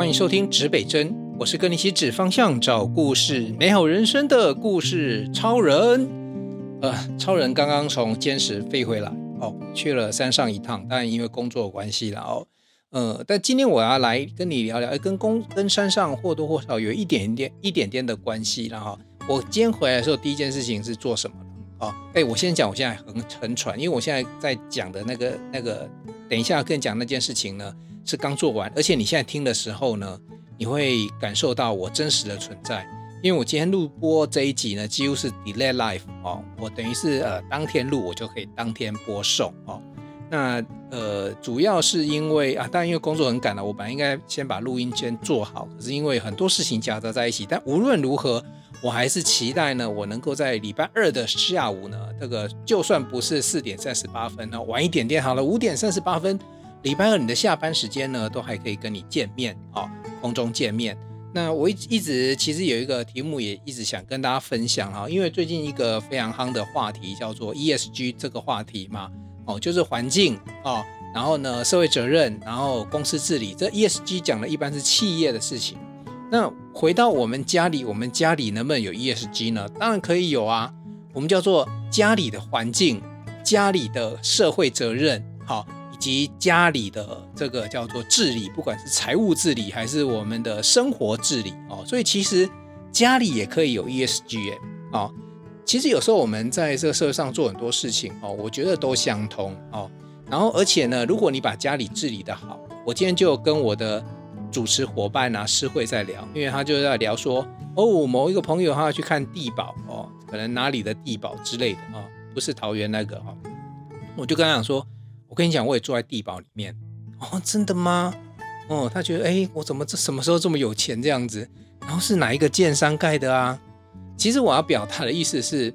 欢迎收听指北针，我是跟你一起指方向、找故事、美好人生的故事超人。呃，超人刚刚从尖石飞回来哦，去了山上一趟，当然因为工作关系了哦。呃，但今天我要来跟你聊聊，跟工跟山上或多或少有一点点、一点点的关系了哈。我今天回来的时候，第一件事情是做什么的？哦，哎，我先讲，我现在很很喘，因为我现在在讲的那个那个，等一下跟你讲那件事情呢。是刚做完，而且你现在听的时候呢，你会感受到我真实的存在。因为我今天录播这一集呢，几乎是 delay live 哦，我等于是呃当天录，我就可以当天播送哦。那呃主要是因为啊，当然因为工作很赶了，我本来应该先把录音先做好，可是因为很多事情夹杂在一起。但无论如何，我还是期待呢，我能够在礼拜二的下午呢，这个就算不是四点三十八分呢，晚一点点好了，五点三十八分。礼拜二你的下班时间呢，都还可以跟你见面啊、空中见面。那我一一直其实有一个题目也一直想跟大家分享哈，因为最近一个非常夯的话题叫做 ESG 这个话题嘛，哦，就是环境哦，然后呢社会责任，然后公司治理。这 ESG 讲的一般是企业的事情。那回到我们家里，我们家里能不能有 ESG 呢？当然可以有啊，我们叫做家里的环境，家里的社会责任，好。及家里的这个叫做治理，不管是财务治理还是我们的生活治理哦，所以其实家里也可以有 ESG 哦。其实有时候我们在这个社会上做很多事情哦，我觉得都相通哦。然后而且呢，如果你把家里治理得好，我今天就跟我的主持伙伴啊诗慧在聊，因为他就在聊说哦，某一个朋友他要去看地保哦，可能哪里的地保之类的啊，不是桃园那个哦，我就跟他讲说。我跟你讲，我也住在地堡里面哦，真的吗？哦，他觉得，哎，我怎么这什么时候这么有钱这样子？然后是哪一个建商盖的啊？其实我要表达的意思是，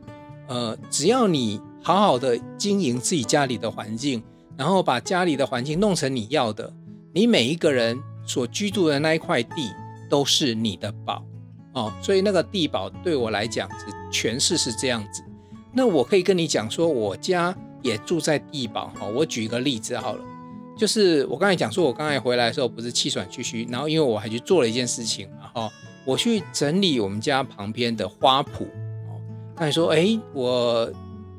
呃，只要你好好的经营自己家里的环境，然后把家里的环境弄成你要的，你每一个人所居住的那一块地都是你的宝哦。所以那个地堡对我来讲是，诠释是这样子。那我可以跟你讲说，我家。也住在地堡哈，我举一个例子好了，就是我刚才讲说，我刚才回来的时候不是气喘吁吁，然后因为我还去做了一件事情嘛哈，我去整理我们家旁边的花圃哦。那你说，哎，我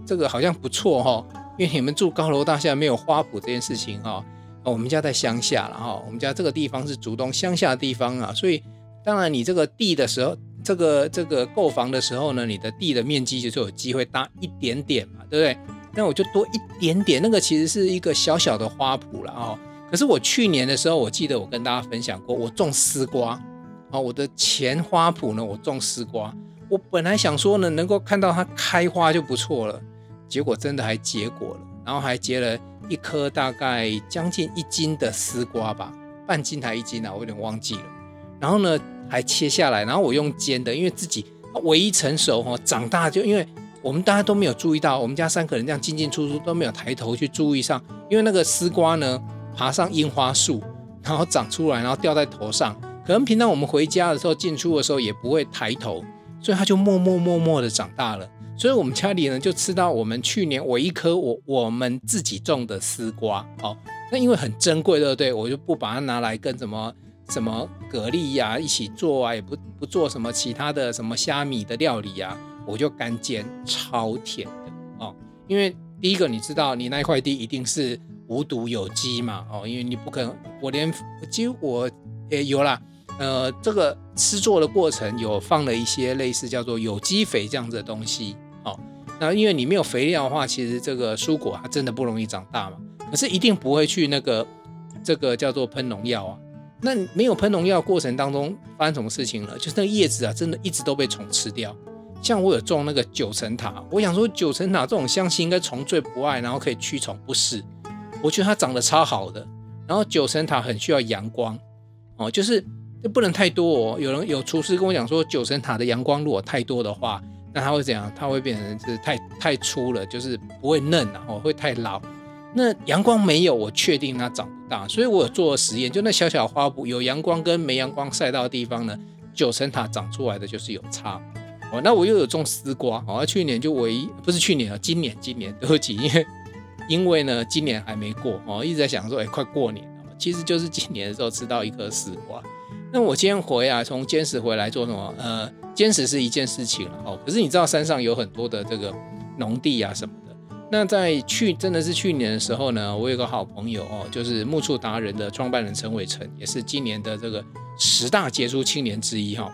这个好像不错哈，因为你们住高楼大厦没有花圃这件事情哈，我们家在乡下了哈，我们家这个地方是竹东乡下的地方啊，所以当然你这个地的时候，这个这个购房的时候呢，你的地的面积就是有机会大一点点嘛，对不对？那我就多一点点，那个其实是一个小小的花圃了哦。可是我去年的时候，我记得我跟大家分享过，我种丝瓜啊，我的前花圃呢，我种丝瓜。我本来想说呢，能够看到它开花就不错了，结果真的还结果了，然后还结了一颗大概将近一斤的丝瓜吧，半斤还一斤啊，我有点忘记了。然后呢，还切下来，然后我用煎的，因为自己唯一成熟哈，长大就因为。我们大家都没有注意到，我们家三个人这样进进出出都没有抬头去注意上，因为那个丝瓜呢，爬上樱花树，然后长出来，然后掉在头上。可能平常我们回家的时候进出的时候也不会抬头，所以它就默默默默的长大了。所以我们家里呢就吃到我们去年我一颗我我们自己种的丝瓜，哦，那因为很珍贵，对不对？我就不把它拿来跟什么什么蛤蜊呀、一起做啊，也不不做什么其他的什么虾米的料理呀、啊。我就干煎，超甜的哦，因为第一个你知道，你那块地一定是无毒有机嘛哦，因为你不可能，我连几乎我也有啦，呃，这个制作的过程有放了一些类似叫做有机肥这样子的东西哦，那因为你没有肥料的话，其实这个蔬果它真的不容易长大嘛，可是一定不会去那个这个叫做喷农药啊，那没有喷农药过程当中发生什么事情了？就是那个叶子啊，真的一直都被虫吃掉。像我有种那个九层塔，我想说九层塔这种香气应该虫最不爱，然后可以驱虫，不是？我觉得它长得超好的。然后九层塔很需要阳光哦，就是这不能太多哦。有人有厨师跟我讲说，九层塔的阳光如果太多的话，那它会怎样？它会变成是太太粗了，就是不会嫩，然后会太老。那阳光没有，我确定它长不大。所以我有做实验，就那小小花圃有阳光跟没阳光晒到的地方呢，九层塔长出来的就是有差。哦，那我又有种丝瓜，哦，去年就唯一不是去年啊，今年今年对不起，因为因为呢，今年还没过，哦，一直在想说，哎，快过年了，其实就是今年的时候吃到一颗丝瓜，那我今天回啊，从坚持回来做什么？呃，坚持是一件事情了哦。可是你知道山上有很多的这个农地啊什么的。那在去真的是去年的时候呢，我有个好朋友哦，就是木触达人的创办人陈伟成，也是今年的这个十大杰出青年之一哈。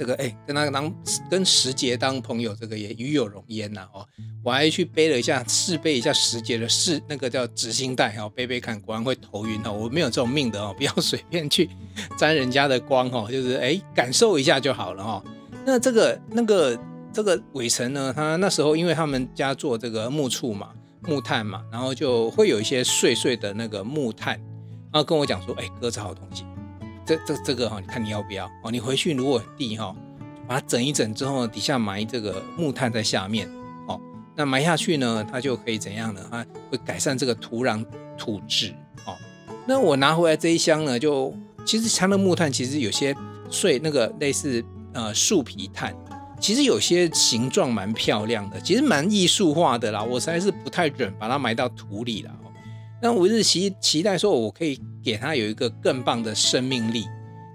这个哎，跟他当跟时杰当朋友，这个也与有荣焉呐哦。我还去背了一下试背一下时杰的试那个叫执行带哈，背背看，果然会头晕哦。我没有这种命的哦，不要随便去沾人家的光哦，就是哎感受一下就好了哦。那这个那个这个伟成呢，他那时候因为他们家做这个木触嘛，木炭嘛，然后就会有一些碎碎的那个木炭，然后跟我讲说，哎哥，这好东西。这这这个哈，你看你要不要哦？你回去如果地哈，把它整一整之后，底下埋这个木炭在下面哦。那埋下去呢，它就可以怎样呢？它会改善这个土壤土质哦。那我拿回来这一箱呢，就其实它的木炭其实有些碎，那个类似呃树皮炭，其实有些形状蛮漂亮的，其实蛮艺术化的啦。我实在是不太忍把它埋到土里了。那我是期期待说，我可以给它有一个更棒的生命力。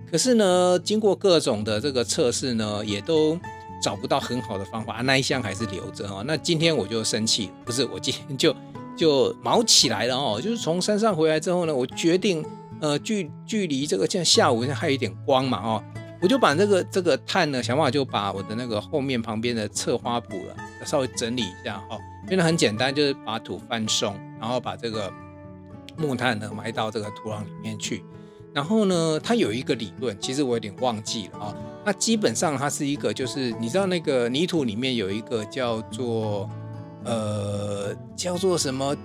可是呢，经过各种的这个测试呢，也都找不到很好的方法。啊、那一箱还是留着哦。那今天我就生气，不是我今天就 就毛起来了哦。就是从山上回来之后呢，我决定呃距距离这个现在下午还有一点光嘛哦，我就把这个这个炭呢，想办法就把我的那个后面旁边的侧花圃了稍微整理一下哦。变得很简单，就是把土翻松，然后把这个。木炭呢，埋到这个土壤里面去，然后呢，它有一个理论，其实我有点忘记了啊、那基本上它是一个，就是你知道那个泥土里面有一个叫做呃叫做什么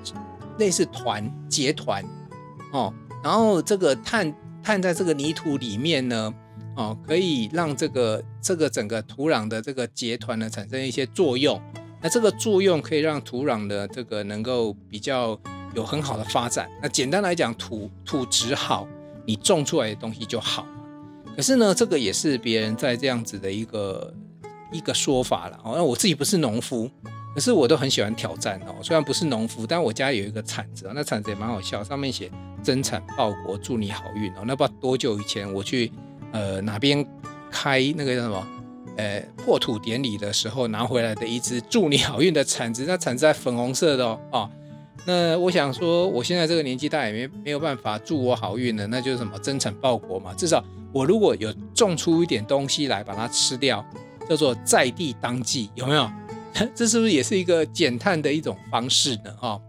类似团结团。哦，然后这个碳碳在这个泥土里面呢哦，可以让这个这个整个土壤的这个结团呢产生一些作用，那这个作用可以让土壤的这个能够比较。有很好的发展。那简单来讲，土土质好，你种出来的东西就好。可是呢，这个也是别人在这样子的一个一个说法了。哦，那我自己不是农夫，可是我都很喜欢挑战哦。虽然不是农夫，但我家有一个铲子，那铲子也蛮好笑，上面写“增产报国，祝你好运”哦。那不知道多久以前我去呃哪边开那个叫什么呃破土典礼的时候拿回来的一支“祝你好运”的铲子，那铲子在粉红色的哦。哦那我想说，我现在这个年纪大也没没有办法祝我好运了，那就是什么增产报国嘛。至少我如果有种出一点东西来把它吃掉，叫做在地当季，有没有？这是不是也是一个减碳的一种方式呢？哈，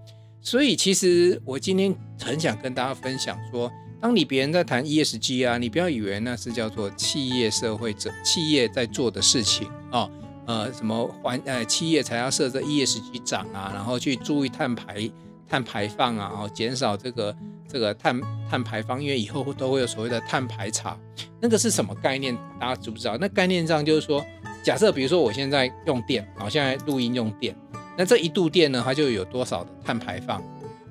所以其实我今天很想跟大家分享说，当你别人在谈 ESG 啊，你不要以为那是叫做企业社会者企业在做的事情啊。呃，什么环呃企业才要设置 ESG 长啊，然后去注意碳排碳排放啊，然后减少这个这个碳碳排放，因为以后都会有所谓的碳排查，那个是什么概念？大家知不知道？那概念上就是说，假设比如说我现在用电，好，现在录音用电，那这一度电呢，它就有多少的碳排放？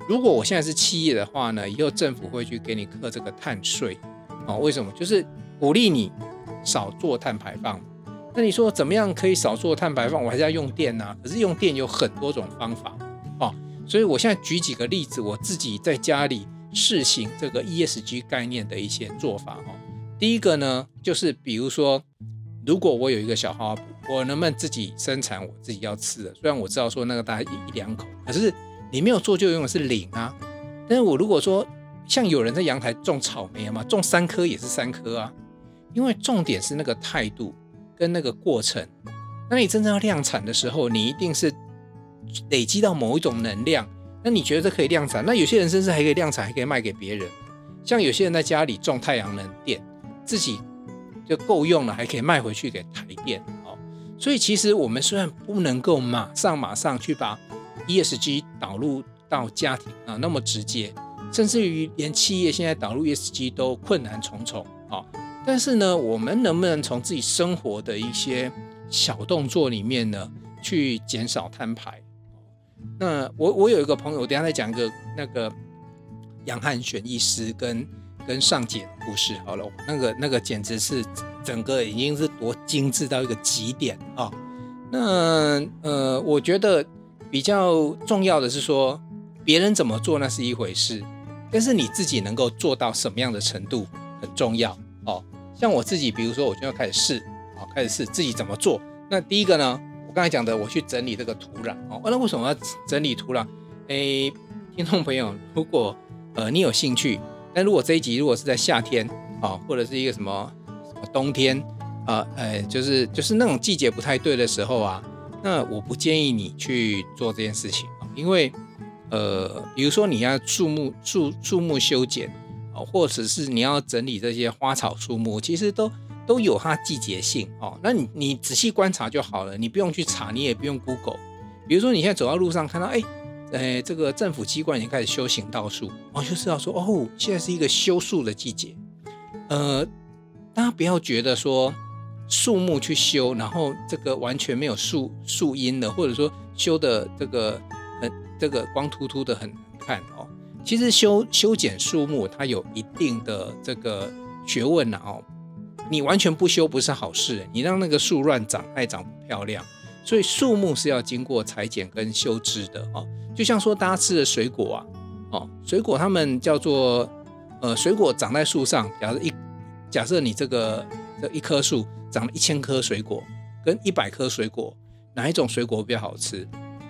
如果我现在是企业的话呢，以后政府会去给你课这个碳税，哦，为什么？就是鼓励你少做碳排放。那你说怎么样可以少做碳排放？我还是要用电啊。可是用电有很多种方法哦，所以我现在举几个例子，我自己在家里试行这个 ESG 概念的一些做法哦。第一个呢，就是比如说，如果我有一个小花圃，我能不能自己生产我自己要吃的？虽然我知道说那个大概一一两口，可是你没有做就用的是零啊。但是我如果说像有人在阳台种草莓嘛，种三颗也是三颗啊，因为重点是那个态度。跟那个过程，那你真正要量产的时候，你一定是累积到某一种能量。那你觉得可以量产？那有些人甚至还可以量产，还可以卖给别人。像有些人在家里种太阳能电，自己就够用了，还可以卖回去给台电。哦，所以其实我们虽然不能够马上马上去把 ESG 导入到家庭啊那么直接，甚至于连企业现在导入 ESG 都困难重重啊。但是呢，我们能不能从自己生活的一些小动作里面呢，去减少摊牌？那我我有一个朋友，等下再讲一个那个杨汉选医师跟跟上姐的故事。好了，那个那个简直是整个已经是多精致到一个极点啊！那呃，我觉得比较重要的是说，别人怎么做那是一回事，但是你自己能够做到什么样的程度很重要。哦。像我自己，比如说我就要开始试，啊，开始试自己怎么做。那第一个呢，我刚才讲的，我去整理这个土壤，哦，那为什么要整理土壤？诶，听众朋友，如果呃你有兴趣，但如果这一集如果是在夏天，啊，或者是一个什么什么冬天，啊，呃，就是就是那种季节不太对的时候啊，那我不建议你去做这件事情，因为呃，比如说你要树木树树木修剪。或者是你要整理这些花草树木，其实都都有它季节性哦。那你你仔细观察就好了，你不用去查，你也不用 Google。比如说你现在走到路上看到，哎，哎，这个政府机关已经开始修行道树，哦，就知道说，哦，现在是一个修树的季节。呃，大家不要觉得说树木去修，然后这个完全没有树树荫的，或者说修的这个很这个光秃秃的很难看哦。其实修修剪树木，它有一定的这个学问呐哦。你完全不修不是好事，你让那个树乱长，爱长不漂亮。所以树木是要经过裁剪跟修枝的哦。就像说大家吃的水果啊，哦，水果它们叫做呃，水果长在树上。假设一假设你这个这一棵树长了一千颗水果，跟一百颗水果，哪一种水果比较好吃？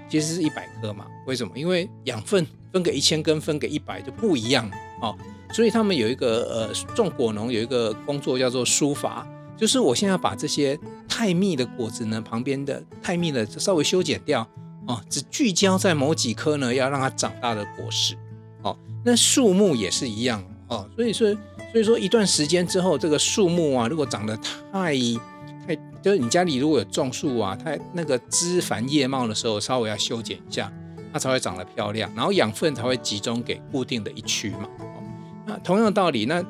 其实是一百颗嘛。为什么？因为养分。分给一千跟分给一百就不一样哦，所以他们有一个呃种果农有一个工作叫做疏伐，就是我现在把这些太密的果子呢，旁边的太密的稍微修剪掉哦，只聚焦在某几颗呢，要让它长大的果实哦。那树木也是一样哦，所以说所以说一段时间之后，这个树木啊，如果长得太太，就是你家里如果有种树啊，它那个枝繁叶茂的时候，稍微要修剪一下。它才会长得漂亮，然后养分才会集中给固定的一区嘛。那同样的道理，那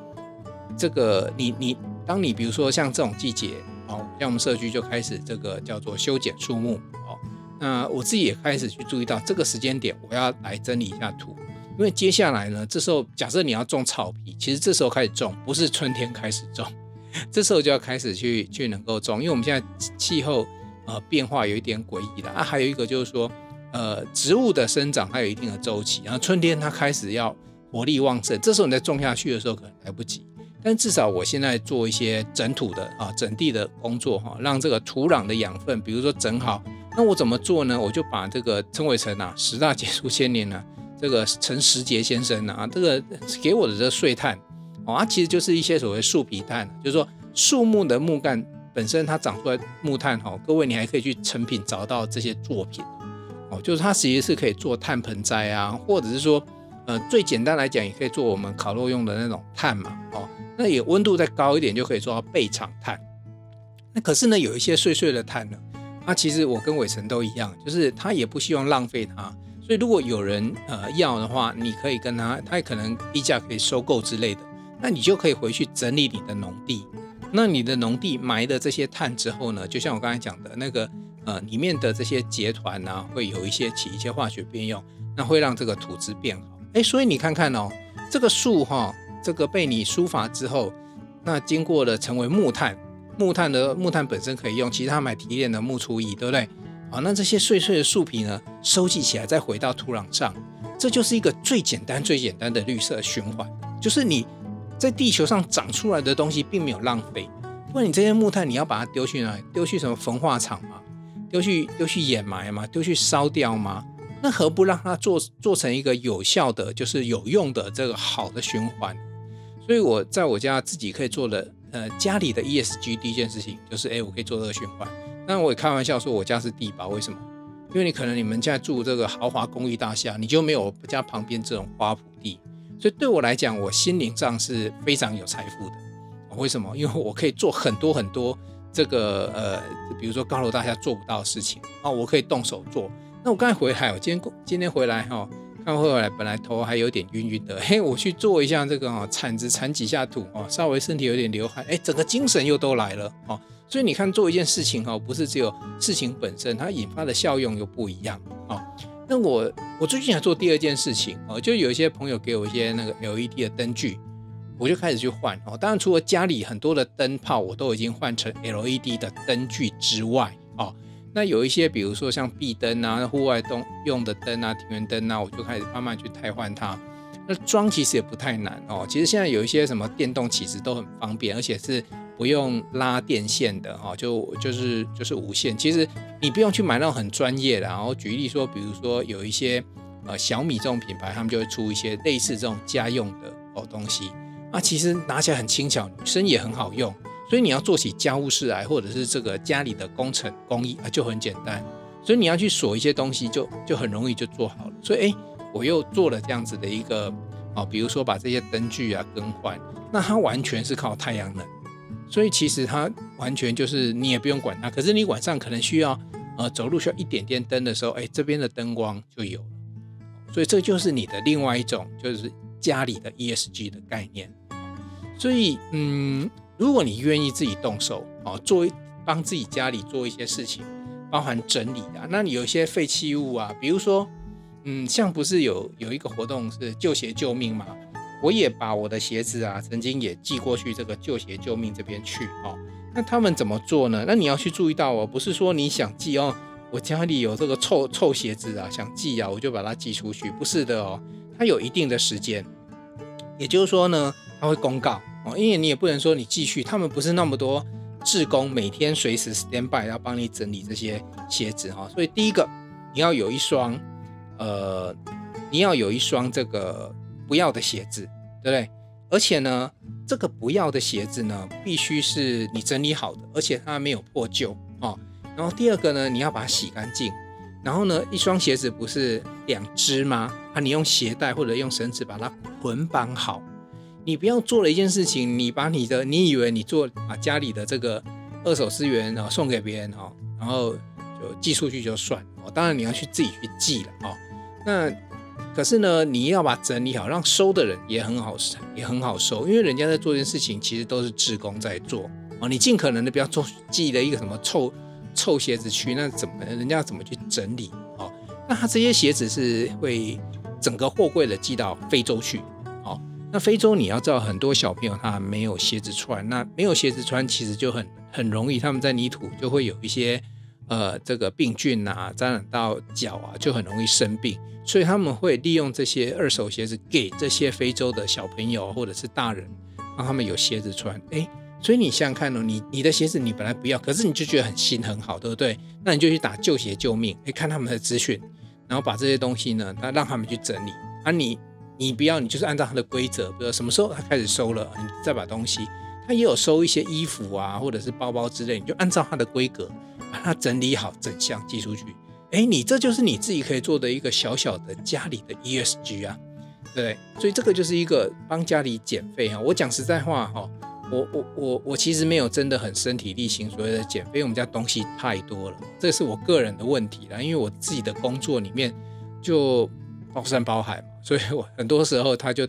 这个你你，当你比如说像这种季节哦，像我们社区就开始这个叫做修剪树木哦。那我自己也开始去注意到这个时间点，我要来整理一下土，因为接下来呢，这时候假设你要种草皮，其实这时候开始种，不是春天开始种，这时候就要开始去去能够种，因为我们现在气候呃变化有一点诡异了啊，还有一个就是说。呃，植物的生长它有一定的周期，然后春天它开始要活力旺盛，这时候你再种下去的时候可能来不及。但至少我现在做一些整土的啊、整地的工作哈，让这个土壤的养分，比如说整好。那我怎么做呢？我就把这个陈伟成啊，十大杰出青年呢，这个陈时杰先生啊，这个给我的这个碎炭哦，它其实就是一些所谓树皮炭，就是说树木的木干本身它长出来木炭哈，各位你还可以去成品找到这些作品。哦，就是它其实是可以做炭盆栽啊，或者是说，呃，最简单来讲，也可以做我们烤肉用的那种炭嘛。哦，那也温度再高一点，就可以做到备长炭。那可是呢，有一些碎碎的炭呢，它其实我跟伟成都一样，就是他也不希望浪费它。所以如果有人呃要的话，你可以跟他，他也可能低价可以收购之类的。那你就可以回去整理你的农地。那你的农地埋的这些炭之后呢，就像我刚才讲的那个。呃，里面的这些结团呢，会有一些起一些化学变用，那会让这个土质变好。哎，所以你看看哦，这个树哈、这个被你疏伐之后，那经过了成为木炭，木炭的木炭本身可以用，其实它买提炼的木粗艺，对不对？好，那这些碎碎的树皮呢，收集起来再回到土壤上，这就是一个最简单、最简单的绿色循环，就是你在地球上长出来的东西并没有浪费。不然你这些木炭你要把它丢去哪里？丢去什么焚化厂吗？丢去丢去掩埋嘛，丢去烧掉吗？那何不让它做做成一个有效的，就是有用的这个好的循环？所以我在我家自己可以做的，呃，家里的 ESG 第一件事情就是，哎，我可以做这个循环。那我也开玩笑说，我家是地保，为什么？因为你可能你们现在住这个豪华公寓大厦，你就没有我家旁边这种花圃地，所以对我来讲，我心灵上是非常有财富的。为什么？因为我可以做很多很多。这个呃，比如说高楼大厦做不到的事情啊，我可以动手做。那我刚才回来，我今天今天回来哈，刚回来本来头还有点晕晕的，嘿，我去做一下这个哦，铲子铲几下土哦，稍微身体有点流汗，哎，整个精神又都来了哦。所以你看，做一件事情哈，不是只有事情本身，它引发的效用又不一样哦。那我我最近还做第二件事情哦，就有一些朋友给我一些那个 LED 的灯具。我就开始去换哦，当然除了家里很多的灯泡我都已经换成 LED 的灯具之外哦，那有一些比如说像壁灯啊、户外灯用的灯啊、庭园灯啊，我就开始慢慢去汰换它。那装其实也不太难哦。其实现在有一些什么电动起子都很方便，而且是不用拉电线的哦，就就是就是无线。其实你不用去买那种很专业的。然后举例说，比如说有一些呃小米这种品牌，他们就会出一些类似这种家用的哦东西啊，其实拿起来很轻巧，女生也很好用。所以你要做起家务事来，或者是这个家里的工程工艺啊，就很简单。所以你要去锁一些东西就，就很容易就做好了。所以，诶，我又做了这样子的一个，哦，比如说把这些灯具啊更换，那它完全是靠太阳能。所以其实它完全就是你也不用管它。可是你晚上可能需要，呃，走路需要一点点灯的时候，诶，这边的灯光就有了。所以这就是你的另外一种，就是家里的 ESG 的概念。所以，嗯。如果你愿意自己动手哦，做帮自己家里做一些事情，包含整理啊，那你有一些废弃物啊，比如说，嗯，像不是有有一个活动是旧鞋救命嘛？我也把我的鞋子啊，曾经也寄过去这个旧鞋救命这边去哦。那他们怎么做呢？那你要去注意到哦，不是说你想寄哦，我家里有这个臭臭鞋子啊，想寄啊，我就把它寄出去，不是的哦，它有一定的时间，也就是说呢，它会公告。哦，因为你也不能说你继续，他们不是那么多志工，每天随时 stand by 要帮你整理这些鞋子哈。所以第一个，你要有一双，呃，你要有一双这个不要的鞋子，对不对？而且呢，这个不要的鞋子呢，必须是你整理好的，而且它没有破旧哦。然后第二个呢，你要把它洗干净。然后呢，一双鞋子不是两只吗？啊，你用鞋带或者用绳子把它捆绑好。你不要做了一件事情，你把你的，你以为你做把家里的这个二手资源啊送给别人哦，然后就寄出去就算哦。当然你要去自己去寄了哦。那可是呢，你要把整理好，让收的人也很好也很好收，因为人家在做一件事情，其实都是志工在做哦。你尽可能的不要做寄了一个什么臭臭鞋子去，那怎么人家要怎么去整理哦？那他这些鞋子是会整个货柜的寄到非洲去。那非洲你要知道，很多小朋友他没有鞋子穿，那没有鞋子穿，其实就很很容易，他们在泥土就会有一些呃这个病菌啊，沾染到脚啊，就很容易生病。所以他们会利用这些二手鞋子给这些非洲的小朋友或者是大人，让他们有鞋子穿。哎，所以你想想看哦，你你的鞋子你本来不要，可是你就觉得很新很好，对不对？那你就去打旧鞋救命，哎，看他们的资讯，然后把这些东西呢，那让他们去整理啊。你你不要，你就是按照它的规则，比如什么时候它开始收了，你再把东西，它也有收一些衣服啊，或者是包包之类，你就按照它的规格把它整理好，整箱寄出去。哎，你这就是你自己可以做的一个小小的家里的 ESG 啊，对，所以这个就是一个帮家里减废哈。我讲实在话哈，我我我我其实没有真的很身体力行所谓的减肥，因为我们家东西太多了，这是我个人的问题啦，因为我自己的工作里面就包山包海嘛。所以我很多时候他就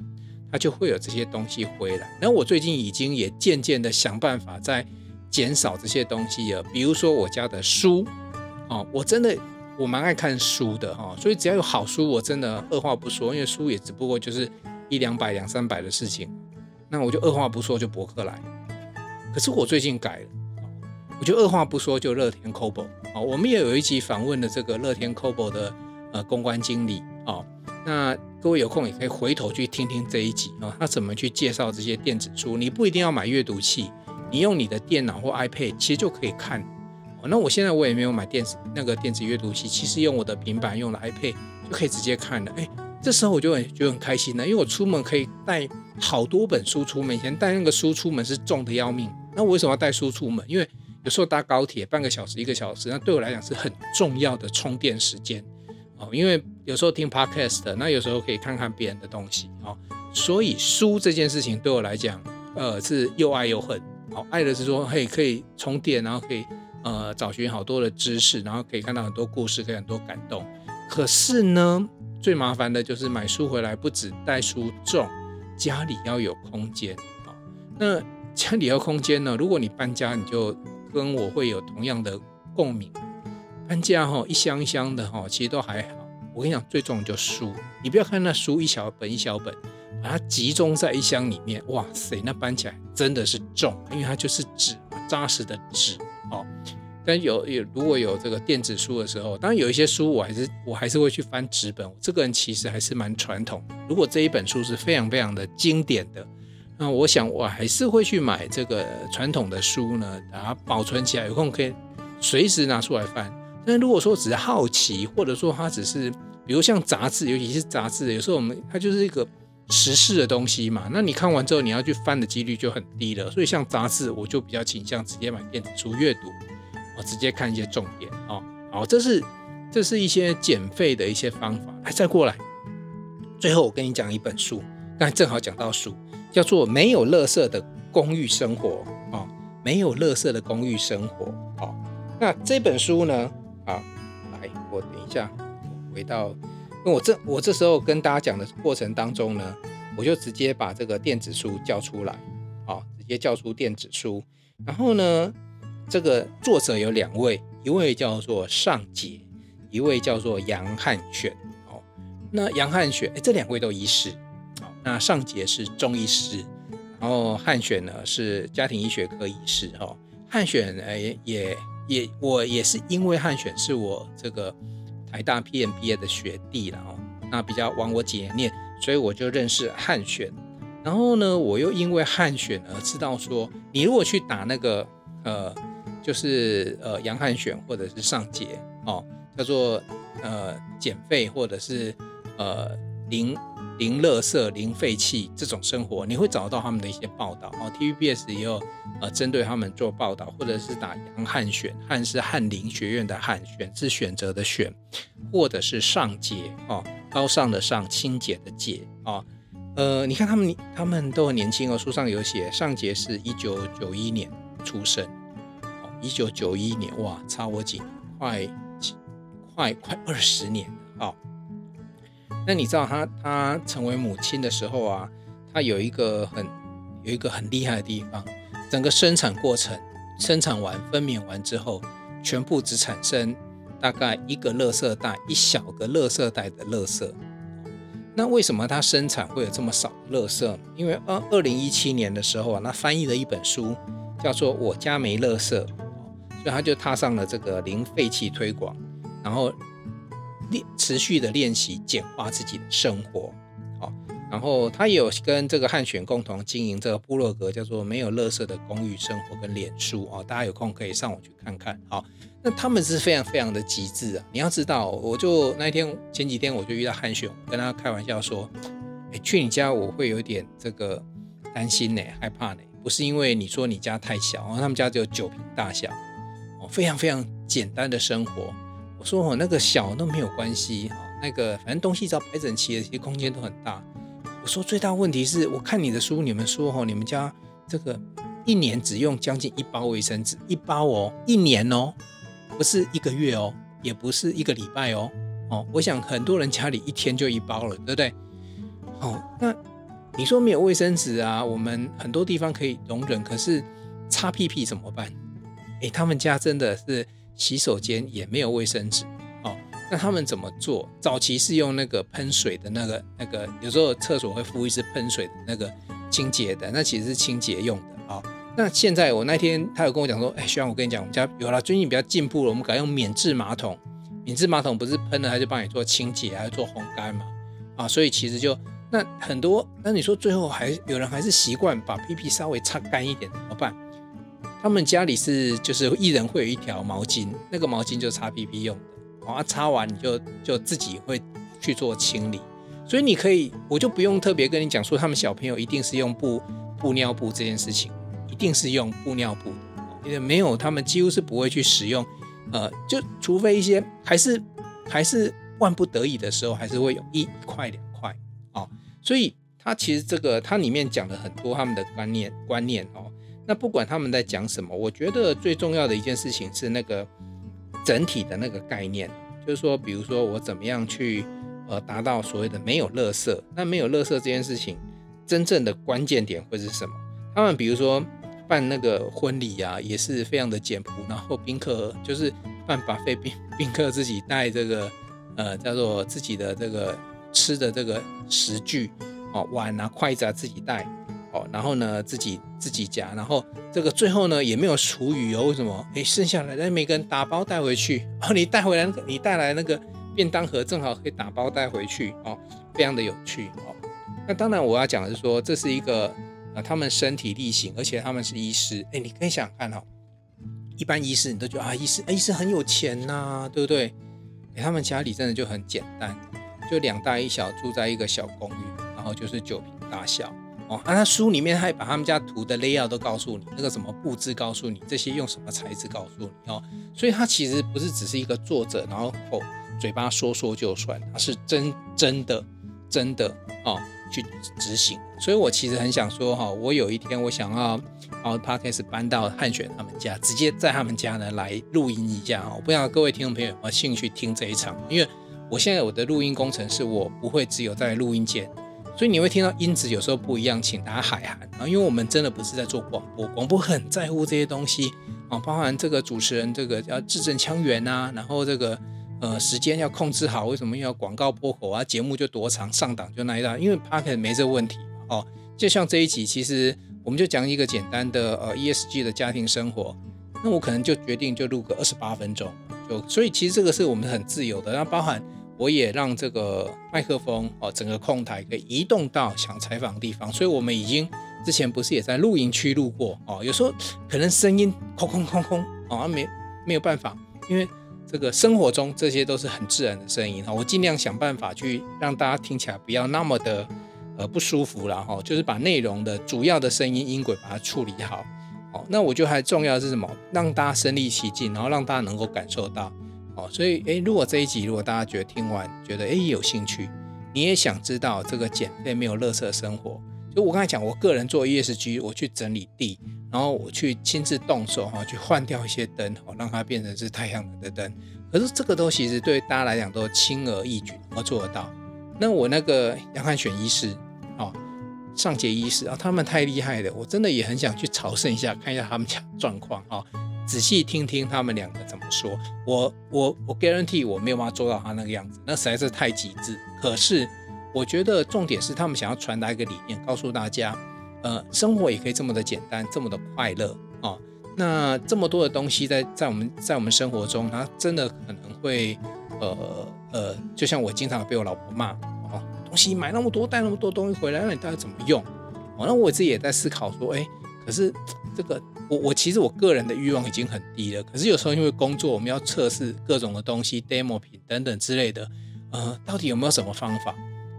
他就会有这些东西回来，然后我最近已经也渐渐的想办法在减少这些东西了。比如说我家的书，哦，我真的我蛮爱看书的哈，所以只要有好书，我真的二话不说，因为书也只不过就是一两百两三百的事情，那我就二话不说就博客来。可是我最近改了，我就二话不说就乐天 Kobo 啊，我们也有一集访问了这个乐天 Kobo 的呃公关经理啊，那。各位有空也可以回头去听听这一集啊，他怎么去介绍这些电子书？你不一定要买阅读器，你用你的电脑或 iPad 其实就可以看。那我现在我也没有买电子那个电子阅读器，其实用我的平板用的 iPad 就可以直接看了。哎，这时候我就很就很开心了，因为我出门可以带好多本书出门。以前带那个书出门是重的要命，那我为什么要带书出门？因为有时候搭高铁半个小时一个小时，那对我来讲是很重要的充电时间。哦，因为有时候听 podcast 的，那有时候可以看看别人的东西，哦，所以书这件事情对我来讲，呃，是又爱又恨。好，爱的是说，嘿，可以充电，然后可以呃找寻好多的知识，然后可以看到很多故事，可以很多感动。可是呢，最麻烦的就是买书回来不止带书重，家里要有空间啊。那家里要空间呢，如果你搬家，你就跟我会有同样的共鸣。搬家哈，一箱一箱的哈，其实都还好。我跟你讲，最重的就书，你不要看那书一小本一小本，把它集中在一箱里面，哇塞，那搬起来真的是重，因为它就是纸，扎实的纸哦。但有有如果有这个电子书的时候，当然有一些书我还是我还是会去翻纸本。我这个人其实还是蛮传统。如果这一本书是非常非常的经典的，那我想我还是会去买这个传统的书呢，把它保存起来，有空可以随时拿出来翻。但如果说只是好奇，或者说它只是比如像杂志，尤其是杂志，有时候我们它就是一个时事的东西嘛，那你看完之后你要去翻的几率就很低了。所以像杂志，我就比较倾向直接买电子书阅读。我直接看一些重点哦，好，这是这是一些减废的一些方法。来，再过来，最后我跟你讲一本书，刚才正好讲到书，叫做《没有垃圾的公寓生活》哦，没有垃圾的公寓生活哦。那这本书呢，啊，来，我等一下回到，因为我这我这时候跟大家讲的过程当中呢，我就直接把这个电子书叫出来，好，直接叫出电子书，然后呢。这个作者有两位，一位叫做尚杰，一位叫做杨汉选。哦，那杨汉选，哎，这两位都医师。好，那尚杰是中医师，然后汉选呢是家庭医学科医师。哈，汉选，哎，也也我也是因为汉选是我这个台大 PMBA 的学弟了。哦，那比较往我姐念，所以我就认识汉选。然后呢，我又因为汉选而知道说，你如果去打那个呃。就是呃杨汉选或者是尚杰哦，叫做呃减废或者是呃零零垃圾零废弃这种生活，你会找到他们的一些报道哦。TVBS 也有呃针对他们做报道，或者是打杨汉选，汉是翰林学院的汉，选是选择的选，或者是上杰哦，高尚的尚，清洁的洁哦。呃，你看他们他们都很年轻哦，书上有写，上杰是一九九一年出生。一九九一年，哇，差我几年，快快快二十年了啊！那你知道他他成为母亲的时候啊，他有一个很有一个很厉害的地方，整个生产过程生产完分娩完之后，全部只产生大概一个垃圾袋，一小个垃圾袋的垃圾。那为什么他生产会有这么少的垃圾？因为二二零一七年的时候啊，他翻译了一本书，叫做《我家没垃圾》。所以他就踏上了这个零废弃推广，然后练持续的练习简化自己的生活，好，然后他也有跟这个汉选共同经营这个部落格，叫做“没有垃圾的公寓生活”跟脸书哦，大家有空可以上网去看看。好，那他们是非常非常的极致啊！你要知道，我就那天前几天我就遇到汉选，跟他开玩笑说：“哎，去你家我会有点这个担心呢，害怕呢，不是因为你说你家太小，他们家只有九坪大小。”哦非常非常简单的生活，我说哦，那个小都没有关系啊，那个反正东西只要摆整齐的，其实空间都很大。我说最大问题是我看你的书，你们说哦，你们家这个一年只用将近一包卫生纸，一包哦，一年哦，不是一个月哦，也不是一个礼拜哦，哦，我想很多人家里一天就一包了，对不对？哦，那你说没有卫生纸啊？我们很多地方可以容忍，可是擦屁屁怎么办？哎，他们家真的是洗手间也没有卫生纸哦。那他们怎么做？早期是用那个喷水的那个那个，有时候厕所会敷一支喷水的那个清洁的，那其实是清洁用的啊、哦。那现在我那天他有跟我讲说，哎，学长，我跟你讲，我们家有了，最近比较进步了，我们改用免治马桶。免治马桶不是喷了，它就帮你做清洁，还要做烘干嘛？啊、所以其实就那很多，那你说最后还有人还是习惯把屁屁稍微擦干一点，怎么办？他们家里是就是一人会有一条毛巾，那个毛巾就擦屁屁用的，啊，擦完你就就自己会去做清理，所以你可以，我就不用特别跟你讲说他们小朋友一定是用布布尿布这件事情，一定是用布尿布，因为没有他们几乎是不会去使用，呃，就除非一些还是还是万不得已的时候，还是会有一块两块。啊，所以它其实这个它里面讲了很多他们的观念观念哦。那不管他们在讲什么，我觉得最重要的一件事情是那个整体的那个概念，就是说，比如说我怎么样去呃达到所谓的没有垃圾。那没有垃圾这件事情，真正的关键点会是什么？他们比如说办那个婚礼啊，也是非常的简朴，然后宾客就是办 buffet，宾宾客自己带这个呃叫做自己的这个吃的这个食具哦，碗啊筷子啊自己带。哦，然后呢自己自己夹，然后这个最后呢也没有厨余哦，为什么？哎，剩下来的每个人打包带回去哦，你带回来你带来那个便当盒正好可以打包带回去哦，非常的有趣哦。那当然我要讲的是说，这是一个、呃，他们身体力行，而且他们是医师，哎，你可以想看哦，一般医师你都觉得啊，医师医师很有钱呐、对不对？哎，他们家里真的就很简单，就两大一小住在一个小公寓，然后就是酒瓶大小哦。啊，他书里面还把他们家图的 layout 都告诉你，那个什么布置告诉你，这些用什么材质告诉你哦。所以他其实不是只是一个作者，然后口嘴巴说说就算，他是真真的真的哦。去执行，所以我其实很想说哈，我有一天我想要把 Podcast 搬到汉选他们家，直接在他们家呢来录音一下。我不知道各位听众朋友有没有兴趣听这一场，因为我现在我的录音工程是我不会只有在录音间，所以你会听到音质有时候不一样，请大家海涵啊，因为我们真的不是在做广播，广播很在乎这些东西啊，包含这个主持人这个要字正腔圆啊，然后这个。呃，时间要控制好，为什么要广告播口啊？节目就多长，上档就那一档，因为 Podcast 没这个问题。哦，就像这一集，其实我们就讲一个简单的呃 ESG 的家庭生活，那我可能就决定就录个二十八分钟，就所以其实这个是我们很自由的。那包含我也让这个麦克风哦，整个控台可以移动到想采访的地方，所以我们已经之前不是也在露营区录过哦，有时候可能声音空空空空啊，没没有办法，因为。这个生活中这些都是很自然的声音哈，我尽量想办法去让大家听起来不要那么的呃不舒服了哈，就是把内容的主要的声音音轨把它处理好哦。那我觉得还重要的是什么？让大家身临其境，然后让大家能够感受到哦。所以诶，如果这一集如果大家觉得听完觉得诶有兴趣，你也想知道这个减废没有垃圾生活，就我刚才讲，我个人做 ESG，我去整理地。然后我去亲自动手哈，去换掉一些灯，让它变成是太阳能的灯。可是这个东西其实对大家来讲都轻而易举，能做得到。那我那个杨汉选医师啊，尚杰医师啊，他们太厉害了，我真的也很想去朝圣一下，看一下他们家状况啊，仔细听听他们两个怎么说。我我我 guarantee 我没有办法做到他那个样子，那实在是太极致。可是我觉得重点是他们想要传达一个理念，告诉大家。呃，生活也可以这么的简单，这么的快乐哦。那这么多的东西在在我们在我们生活中，它真的可能会呃呃，就像我经常被我老婆骂哦，东西买那么多，带那么多东西回来，那你到底怎么用？哦，那我自己也在思考说，哎，可是这个我我其实我个人的欲望已经很低了，可是有时候因为工作，我们要测试各种的东西，demo 品等等之类的，呃，到底有没有什么方法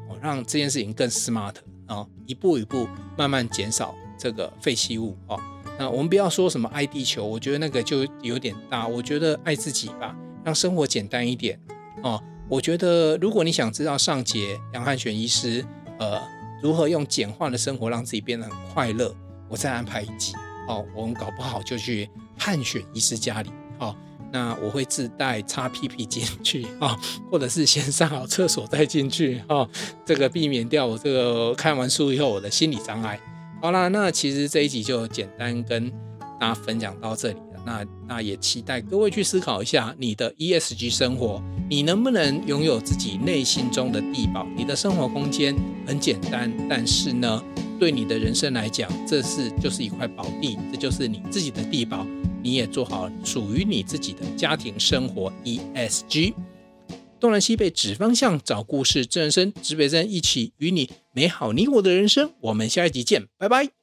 哦，让这件事情更 smart？哦，一步一步慢慢减少这个废弃物哦。那我们不要说什么爱地球，我觉得那个就有点大。我觉得爱自己吧，让生活简单一点哦。我觉得如果你想知道上节杨汉选医师呃如何用简化的生活让自己变得很快乐，我再安排一集哦。我们搞不好就去汉选医师家里哦。那我会自带擦屁屁进去啊，或者是先上好厕所再进去哦，这个避免掉我这个看完书以后我的心理障碍。好啦，那其实这一集就简单跟大家分享到这里了。那那也期待各位去思考一下你的 ESG 生活，你能不能拥有自己内心中的地堡？你的生活空间很简单，但是呢，对你的人生来讲，这是就是一块宝地，这就是你自己的地堡。你也做好属于你自己的家庭生活 ESG，东南西北指方向，找故事，真人生，指北针，一起与你美好你我的人生。我们下一集见，拜拜。